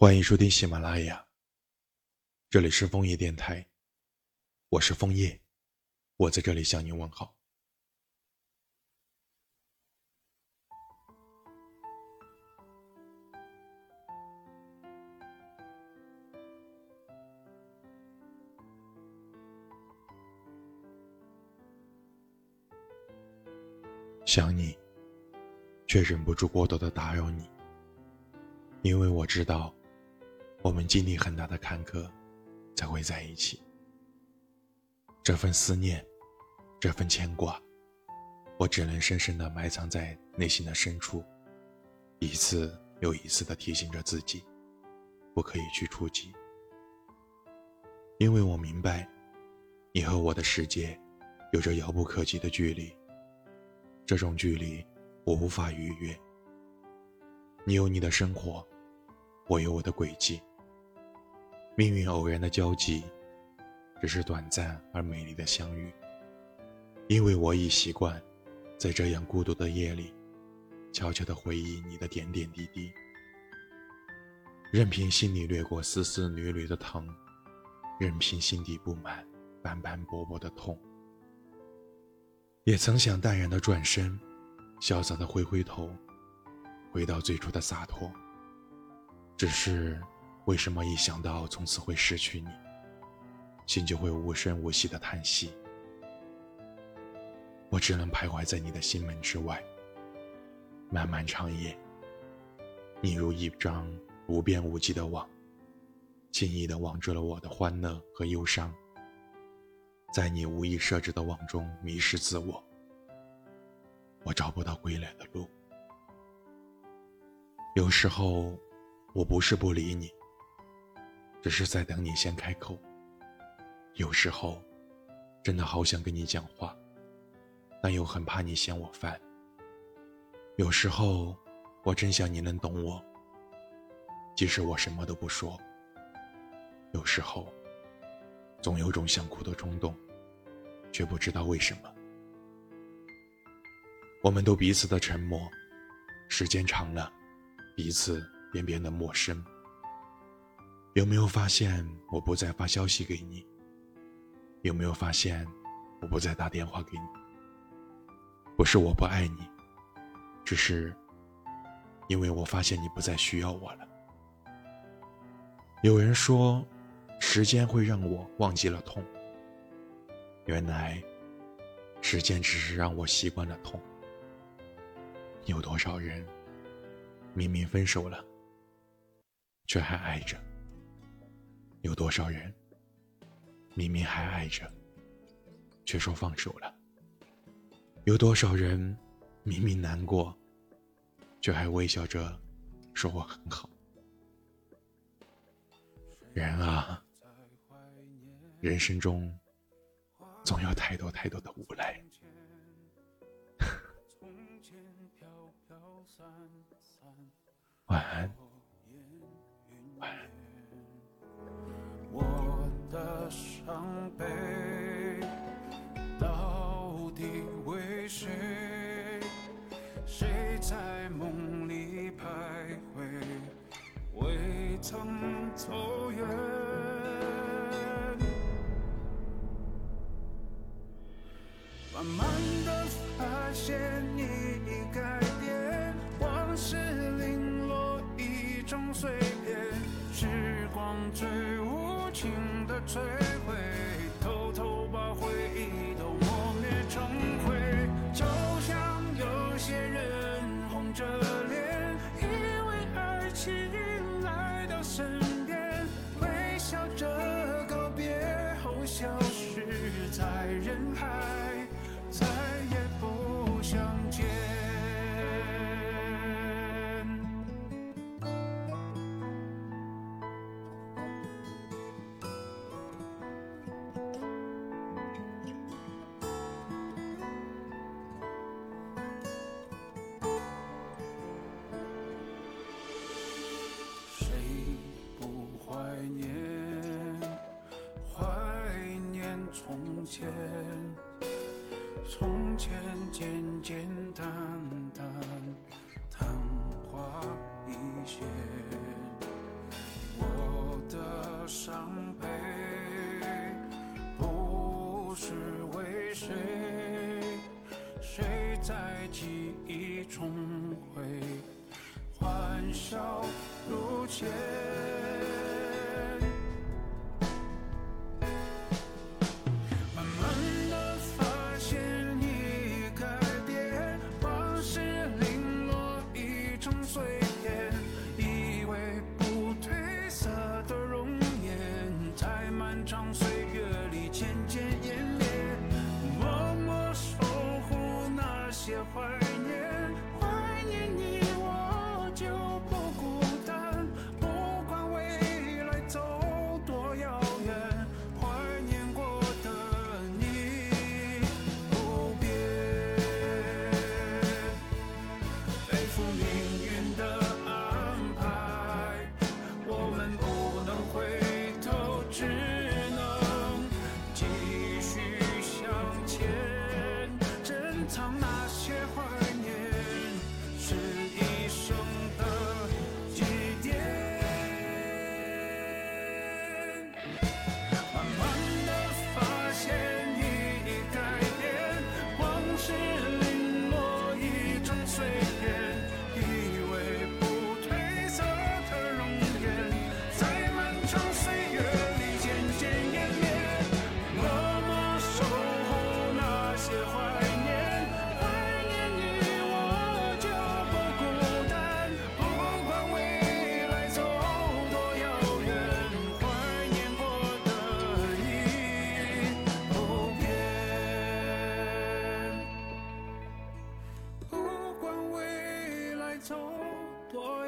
欢迎收听喜马拉雅，这里是枫叶电台，我是枫叶，我在这里向您问好。想你，却忍不住过多的打扰你，因为我知道，我们经历很大的坎坷，才会在一起。这份思念，这份牵挂，我只能深深的埋藏在内心的深处，一次又一次的提醒着自己，不可以去触及，因为我明白，你和我的世界，有着遥不可及的距离。这种距离，我无法逾越。你有你的生活，我有我的轨迹。命运偶然的交集，只是短暂而美丽的相遇。因为我已习惯，在这样孤独的夜里，悄悄地回忆你的点点滴滴，任凭心里掠过丝丝缕缕的疼，任凭心底布满斑斑驳驳的痛。也曾想淡然的转身，潇洒的挥挥头，回到最初的洒脱。只是，为什么一想到从此会失去你，心就会无声无息的叹息？我只能徘徊在你的心门之外。漫漫长夜，你如一张无边无际的网，轻易的网住了我的欢乐和忧伤。在你无意设置的网中迷失自我，我找不到归来的路。有时候，我不是不理你，只是在等你先开口。有时候，真的好想跟你讲话，但又很怕你嫌我烦。有时候，我真想你能懂我，即使我什么都不说。有时候。总有种想哭的冲动，却不知道为什么。我们都彼此的沉默，时间长了，彼此便变得陌生。有没有发现我不再发消息给你？有没有发现我不再打电话给你？不是我不爱你，只是因为我发现你不再需要我了。有人说。时间会让我忘记了痛，原来，时间只是让我习惯了痛。有多少人，明明分手了，却还爱着？有多少人，明明还爱着，却说放手了？有多少人，明明难过，却还微笑着说我很好？人啊！人生中，总有太多太多的无奈。晚安，晚安。的伤悲到底为谁？谁在梦里徘徊？未曾走远。慢慢的发现你已改变，往事零落一种碎片，时光最无情的摧毁，偷偷把回忆都磨灭成灰，就像有些人红着脸，以为爱情来到身边，微笑着告别后消失在人海。从前简简单单昙花一现我的伤悲不是为谁谁在记忆中会欢笑如前。boy.